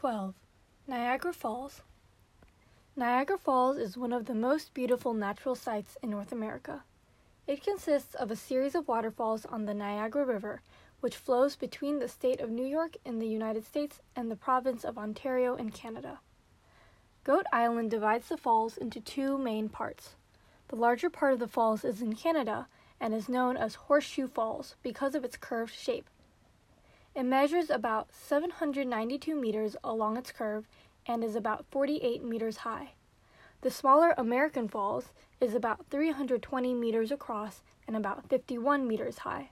12. Niagara Falls. Niagara Falls is one of the most beautiful natural sights in North America. It consists of a series of waterfalls on the Niagara River, which flows between the state of New York in the United States and the province of Ontario in Canada. Goat Island divides the falls into two main parts. The larger part of the falls is in Canada and is known as Horseshoe Falls because of its curved shape. It measures about 792 meters along its curve and is about 48 meters high. The smaller American Falls is about 320 meters across and about 51 meters high.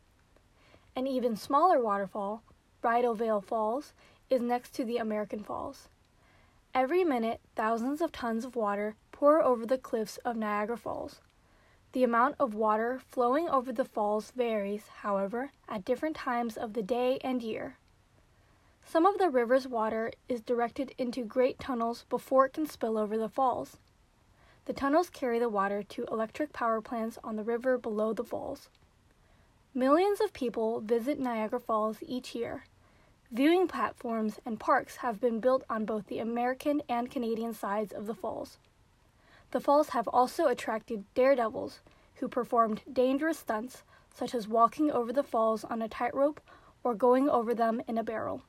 An even smaller waterfall, Bridal Veil Falls, is next to the American Falls. Every minute, thousands of tons of water pour over the cliffs of Niagara Falls. The amount of water flowing over the falls varies, however, at different times of the day and year. Some of the river's water is directed into great tunnels before it can spill over the falls. The tunnels carry the water to electric power plants on the river below the falls. Millions of people visit Niagara Falls each year. Viewing platforms and parks have been built on both the American and Canadian sides of the falls. The falls have also attracted daredevils who performed dangerous stunts such as walking over the falls on a tightrope or going over them in a barrel.